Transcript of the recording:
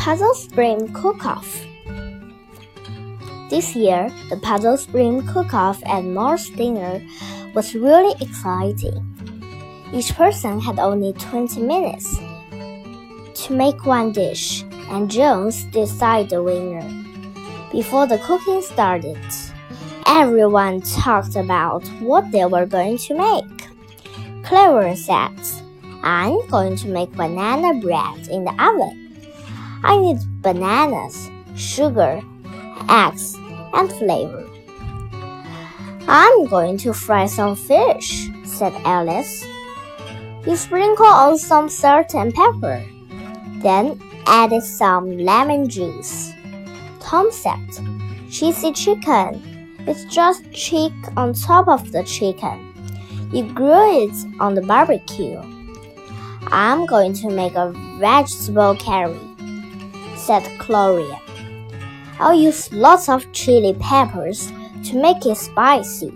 Puzzle Springs Cook Off. This year, the Puzzle Springs Cook Off at Mo's Diner was really exciting. Each person had only 20 minutes to make one dish, and Jones decided the winner. Before the cooking started, everyone talked about what they were going to make. Clarence said, I'm going to make banana bread in the oven. I need bananas, sugar, eggs, and flavor. I'm going to fry some fish, said Elise. You sprinkle on some salt and pepper, then add some lemon juice. Tom said, Cheesy chicken. It's just cheek on top of the chicken. You grill it on the barbecue. I'm going to make a vegetable curry said Clora. I'll use lots of chili peppers to make it spicy.